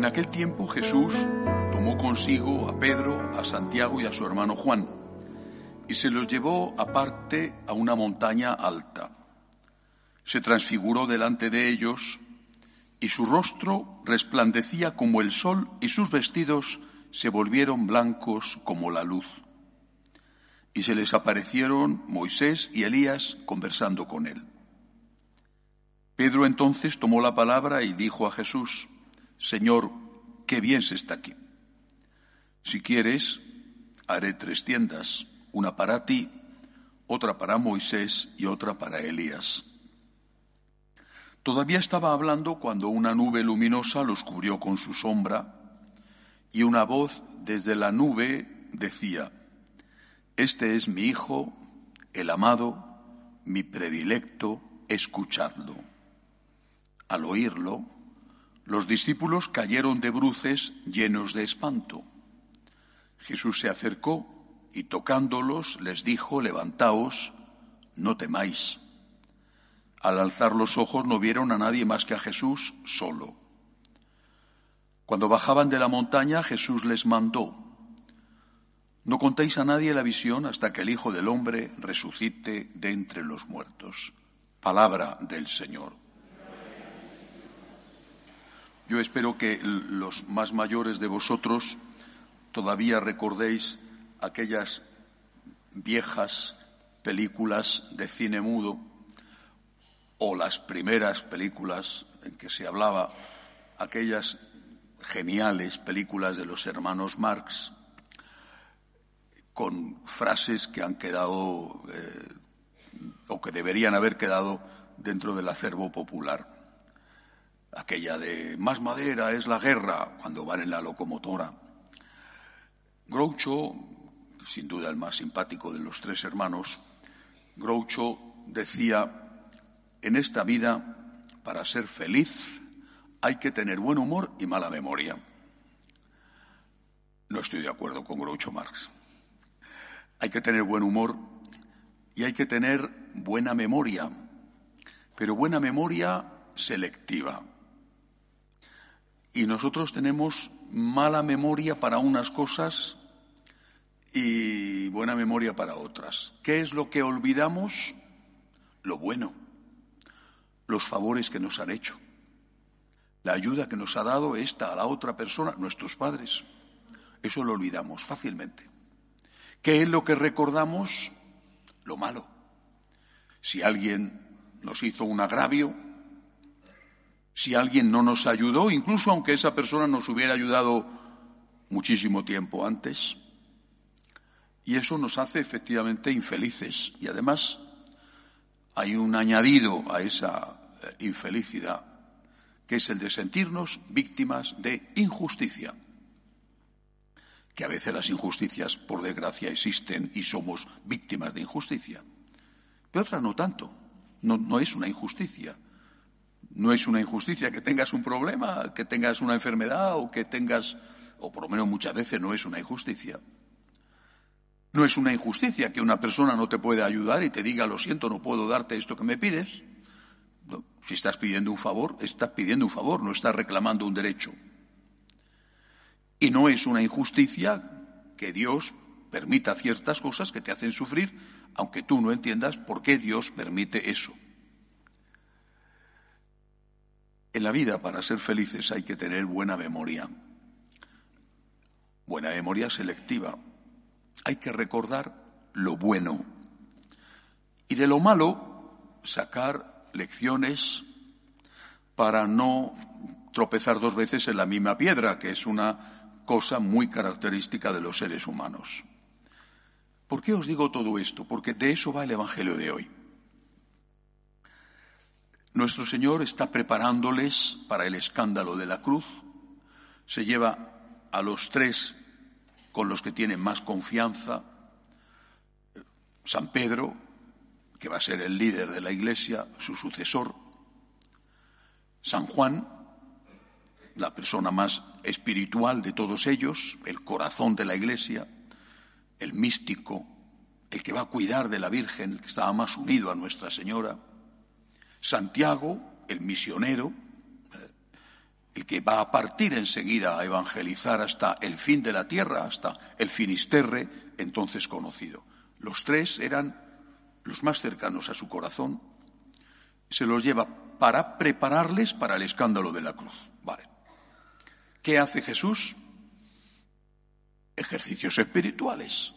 En aquel tiempo Jesús tomó consigo a Pedro, a Santiago y a su hermano Juan, y se los llevó aparte a una montaña alta. Se transfiguró delante de ellos, y su rostro resplandecía como el sol, y sus vestidos se volvieron blancos como la luz. Y se les aparecieron Moisés y Elías conversando con él. Pedro entonces tomó la palabra y dijo a Jesús, Señor, qué bien se está aquí. Si quieres, haré tres tiendas, una para ti, otra para Moisés y otra para Elías. Todavía estaba hablando cuando una nube luminosa los cubrió con su sombra y una voz desde la nube decía, Este es mi Hijo, el amado, mi predilecto, escuchadlo. Al oírlo, los discípulos cayeron de bruces llenos de espanto. Jesús se acercó y tocándolos les dijo, levantaos, no temáis. Al alzar los ojos no vieron a nadie más que a Jesús solo. Cuando bajaban de la montaña, Jesús les mandó, no contéis a nadie la visión hasta que el Hijo del Hombre resucite de entre los muertos. Palabra del Señor. Yo espero que los más mayores de vosotros todavía recordéis aquellas viejas películas de cine mudo o las primeras películas en que se hablaba, aquellas geniales películas de los hermanos Marx, con frases que han quedado eh, o que deberían haber quedado dentro del acervo popular aquella de más madera es la guerra cuando van en la locomotora. Groucho, sin duda el más simpático de los tres hermanos, Groucho decía, en esta vida, para ser feliz, hay que tener buen humor y mala memoria. No estoy de acuerdo con Groucho Marx. Hay que tener buen humor y hay que tener buena memoria, pero buena memoria selectiva. Y nosotros tenemos mala memoria para unas cosas y buena memoria para otras. ¿Qué es lo que olvidamos? Lo bueno, los favores que nos han hecho, la ayuda que nos ha dado esta a la otra persona, nuestros padres. Eso lo olvidamos fácilmente. ¿Qué es lo que recordamos? Lo malo. Si alguien nos hizo un agravio, si alguien no nos ayudó, incluso aunque esa persona nos hubiera ayudado muchísimo tiempo antes. Y eso nos hace efectivamente infelices. Y además hay un añadido a esa eh, infelicidad, que es el de sentirnos víctimas de injusticia. Que a veces las injusticias, por desgracia, existen y somos víctimas de injusticia. Pero otras no tanto. No, no es una injusticia no es una injusticia que tengas un problema, que tengas una enfermedad o que tengas, o por lo menos muchas veces no es una injusticia. No es una injusticia que una persona no te pueda ayudar y te diga, lo siento, no puedo darte esto que me pides. si estás pidiendo un favor, estás pidiendo un favor, no estás reclamando un derecho. Y no es una injusticia que Dios permita ciertas cosas que te hacen sufrir, aunque tú no entiendas por qué Dios permite eso. En la vida, para ser felices, hay que tener buena memoria. Buena memoria selectiva. Hay que recordar lo bueno. Y de lo malo, sacar lecciones para no tropezar dos veces en la misma piedra, que es una cosa muy característica de los seres humanos. ¿Por qué os digo todo esto? Porque de eso va el Evangelio de hoy. Nuestro Señor está preparándoles para el escándalo de la cruz. Se lleva a los tres con los que tienen más confianza. San Pedro, que va a ser el líder de la Iglesia, su sucesor. San Juan, la persona más espiritual de todos ellos, el corazón de la Iglesia, el místico, el que va a cuidar de la Virgen, el que estaba más unido a Nuestra Señora. Santiago, el misionero, el que va a partir enseguida a evangelizar hasta el fin de la tierra, hasta el finisterre, entonces conocido. Los tres eran los más cercanos a su corazón. Se los lleva para prepararles para el escándalo de la cruz. Vale. ¿Qué hace Jesús? Ejercicios espirituales.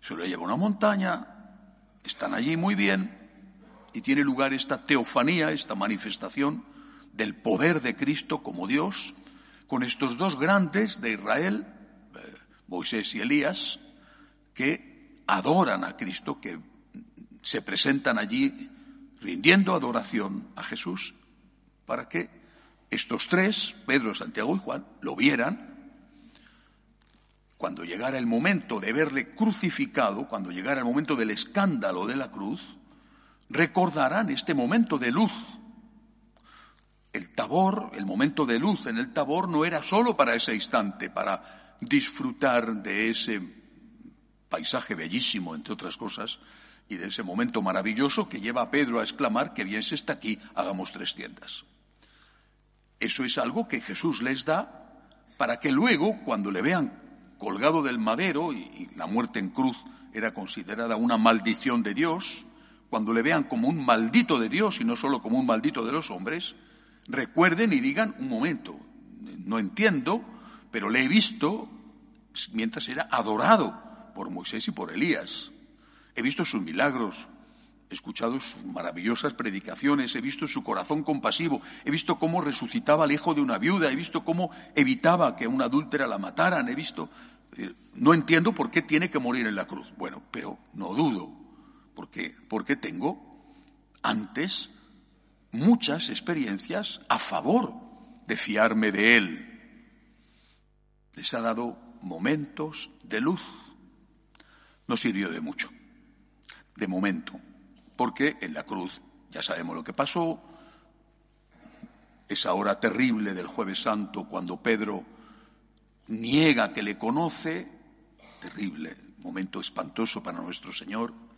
Se lo lleva a una montaña, están allí muy bien y tiene lugar esta teofanía, esta manifestación del poder de Cristo como Dios, con estos dos grandes de Israel, eh, Moisés y Elías, que adoran a Cristo, que se presentan allí rindiendo adoración a Jesús, para que estos tres, Pedro, Santiago y Juan, lo vieran. Cuando llegara el momento de verle crucificado, cuando llegara el momento del escándalo de la cruz, recordarán este momento de luz el tabor, el momento de luz en el tabor no era solo para ese instante, para disfrutar de ese paisaje bellísimo, entre otras cosas, y de ese momento maravilloso que lleva a Pedro a exclamar que bien se está aquí, hagamos tres tiendas. Eso es algo que Jesús les da para que luego, cuando le vean colgado del madero, y, la muerte en cruz era considerada una maldición de Dios, cuando le vean como un maldito de Dios y no solo como un maldito de los hombres, recuerden y digan, un momento, no entiendo, pero le he visto mientras era adorado por Moisés y por Elías. He visto sus milagros, he escuchado sus maravillosas predicaciones, he visto su corazón compasivo, he visto cómo resucitaba al hijo de una viuda, he visto cómo evitaba que una adúltera la mataran, he visto... No entiendo por qué tiene que morir en la cruz. Bueno, pero no dudo, porque, porque tengo antes muchas experiencias a favor de fiarme de Él. Les ha dado momentos de luz. No sirvió de mucho, de momento, porque en la cruz ya sabemos lo que pasó, esa hora terrible del jueves santo cuando Pedro niega que le conoce, terrible, momento espantoso para nuestro Señor,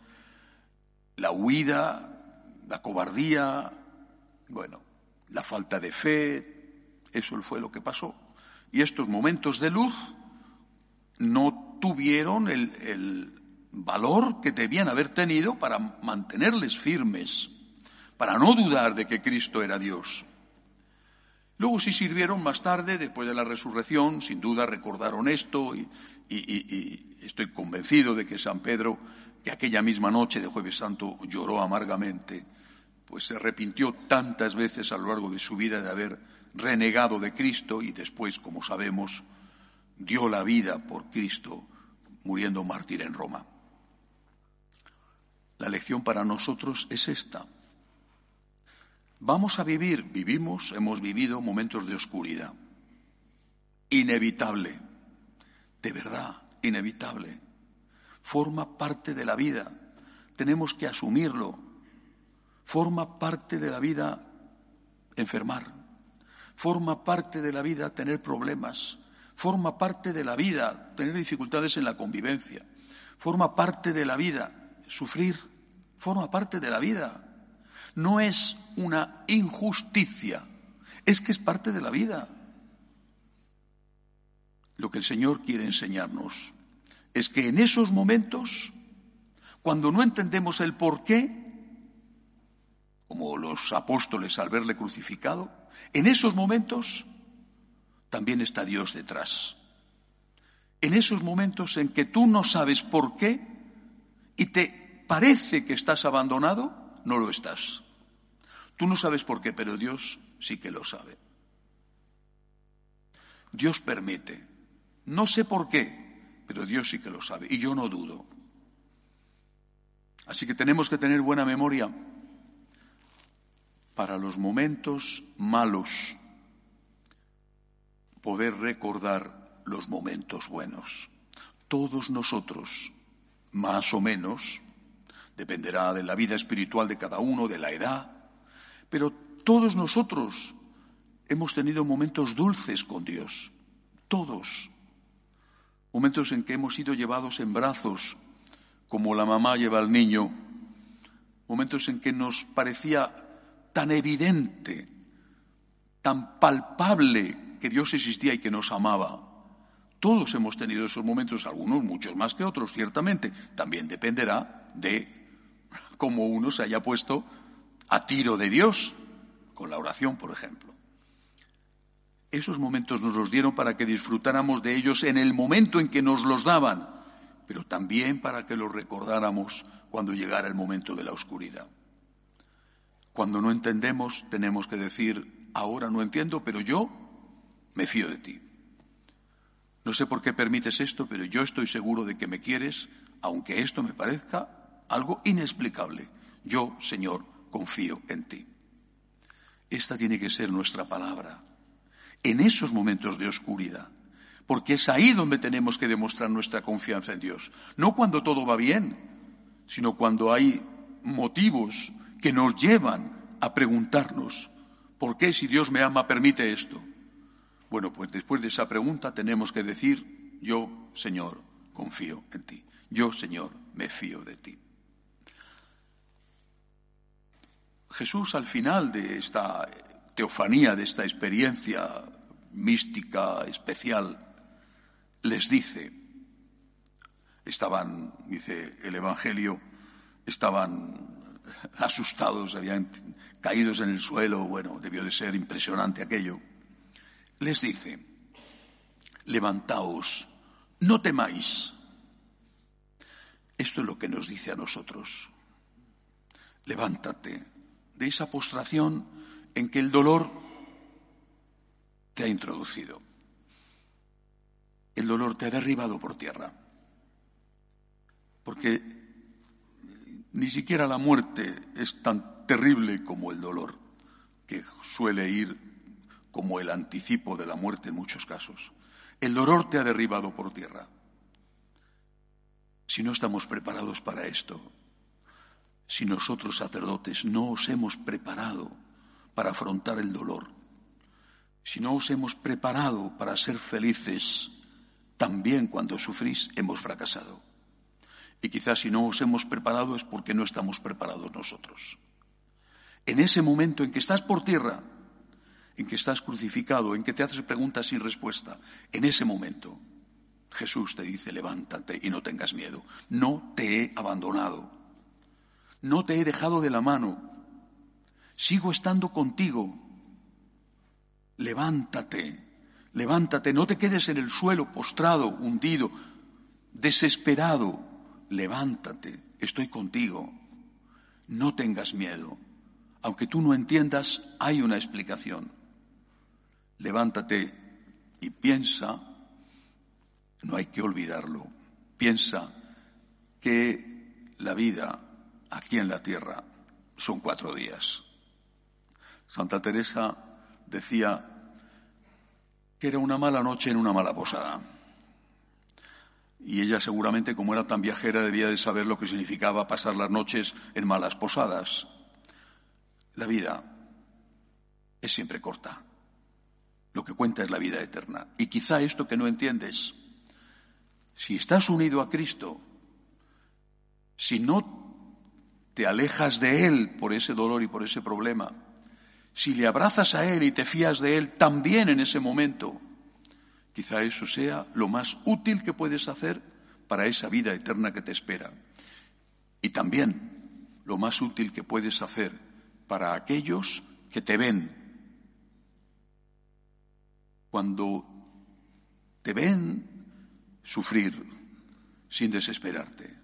la huida, la cobardía, bueno, la falta de fe, eso fue lo que pasó. Y estos momentos de luz no tuvieron el, valor que debían haber tenido para mantenerles firmes, para no dudar de que Cristo era Dios. Luego sí sirvieron más tarde, después de la resurrección, sin duda recordaron esto y, y, estoy convencido de que San Pedro, que aquella misma noche de jueves santo lloró amargamente, pues se arrepintió tantas veces a lo largo de su vida de haber renegado de Cristo y después, como sabemos, dio la vida por Cristo muriendo mártir en Roma. La lección para nosotros es esta. Vamos a vivir, vivimos, hemos vivido momentos de oscuridad. Inevitable, de verdad, inevitable. Forma parte de la vida. Tenemos que asumirlo, Forma parte de la vida enfermar, forma parte de la vida tener problemas, forma parte de la vida tener dificultades en la convivencia, forma parte de la vida sufrir, forma parte de la vida. No es una injusticia, es que es parte de la vida. Lo que el Señor quiere enseñarnos es que en esos momentos, cuando no entendemos el por qué, como los apóstoles al verle crucificado, en esos momentos también está Dios detrás. En esos momentos en que tú no sabes por qué y te parece que estás abandonado, no lo estás. Tú no sabes por qué, pero Dios sí que lo sabe. Dios permite. No sé por qué, pero Dios sí que lo sabe. Y yo no dudo. Así que tenemos que tener buena memoria para los momentos malos, poder recordar los momentos buenos. Todos nosotros, más o menos, dependerá de la vida espiritual de cada uno, de la edad, pero todos nosotros hemos tenido momentos dulces con Dios, todos. Momentos en que hemos sido llevados en brazos, como la mamá lleva al niño, momentos en que nos parecía tan evidente tan palpable que Dios existía y que nos amaba. Todos hemos tenido esos momentos, algunos muchos más que otros, ciertamente. También dependerá de cómo uno se haya puesto a tiro de Dios, con la oración, por ejemplo. Esos momentos nos los dieron para que disfrutáramos de ellos en el momento en que nos los daban, pero también para que los recordáramos cuando llegara el momento de la oscuridad. Cuando no entendemos, tenemos que decir, ahora no entiendo, pero yo me fío de ti. No sé por qué permites esto, pero yo estoy seguro de que me quieres, aunque esto me parezca algo inexplicable. Yo, Señor, confío en ti. Esta tiene que ser nuestra palabra en esos momentos de oscuridad, porque es ahí donde tenemos que demostrar nuestra confianza en Dios. No cuando todo va bien, sino cuando hay motivos que nos llevan a preguntarnos, ¿por qué si Dios me ama permite esto? Bueno, pues después de esa pregunta tenemos que decir, yo, Señor, confío en ti. Yo, Señor, me fío de ti. Jesús al final de esta teofanía, de esta experiencia mística especial, les dice, estaban, dice el Evangelio, estaban asustados, habían caídos en el suelo, bueno, debió de ser impresionante aquello les dice, levantaos, no temáis. Esto es lo que nos dice a nosotros. Levántate de esa postración en que el dolor te ha introducido. El dolor te ha derribado por tierra. Porque ni siquiera la muerte es tan terrible como el dolor, que suele ir como el anticipo de la muerte en muchos casos. El dolor te ha derribado por tierra. Si no estamos preparados para esto, si nosotros sacerdotes no os hemos preparado para afrontar el dolor, si no os hemos preparado para ser felices, también cuando sufrís hemos fracasado. Y quizás si no os hemos preparado es porque no estamos preparados nosotros. En ese momento en que estás por tierra, en que estás crucificado, en que te haces preguntas sin respuesta, en ese momento Jesús te dice, levántate y no tengas miedo. No te he abandonado. No te he dejado de la mano. Sigo estando contigo. Levántate, levántate, no te quedes en el suelo postrado, hundido, desesperado. Levántate, estoy contigo. No tengas miedo. Aunque tú no entiendas, hay una explicación levántate y piensa, no hay que olvidarlo, piensa que la vida aquí en la tierra son cuatro días. Santa Teresa decía que era una mala noche en una mala posada. Y ella seguramente, como era tan viajera, debía de saber lo que significaba pasar las noches en malas posadas. La vida es siempre corta. Lo que cuenta es la vida eterna. Y quizá esto que no entiendes, si estás unido a Cristo, si no te alejas de Él por ese dolor y por ese problema, si le abrazas a Él y te fías de Él también en ese momento, quizá eso sea lo más útil que puedes hacer para esa vida eterna que te espera. Y también lo más útil que puedes hacer para aquellos que te ven cuando te ven sufrir sin desesperarte.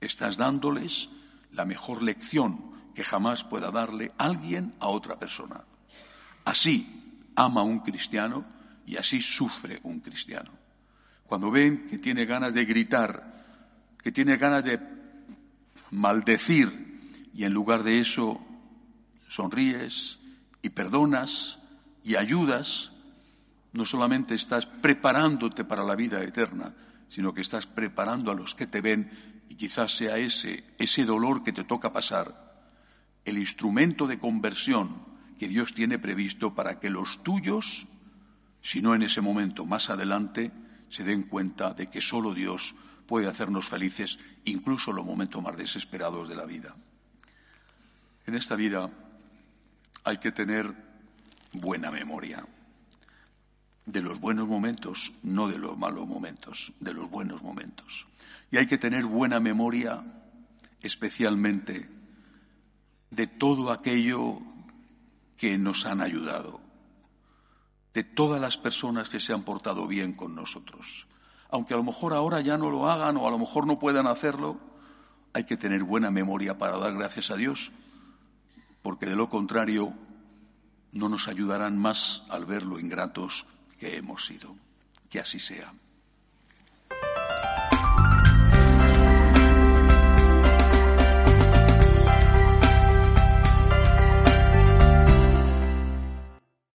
Estás dándoles la mejor lección que jamás pueda darle alguien a otra persona. Así ama un cristiano y así sufre un cristiano. Cuando ven que tiene ganas de gritar, que tiene ganas de maldecir y en lugar de eso sonríes y perdonas y ayudas, no solamente estás preparándote para la vida eterna, sino que estás preparando a los que te ven y quizás sea ese, ese dolor que te toca pasar, el instrumento de conversión que Dios tiene previsto para que los tuyos, si no en ese momento, más adelante, se den cuenta de que solo Dios puede hacernos felices, incluso en los momentos más desesperados de la vida. En esta vida hay que tener buena memoria. De los buenos momentos, no de los malos momentos, de los buenos momentos. Y hay que tener buena memoria especialmente de todo aquello que nos han ayudado, de todas las personas que se han portado bien con nosotros. Aunque a lo mejor ahora ya no lo hagan o a lo mejor no puedan hacerlo, hay que tener buena memoria para dar gracias a Dios, porque de lo contrario no nos ayudarán más al ver lo ingratos que hemos sido. Que así sea.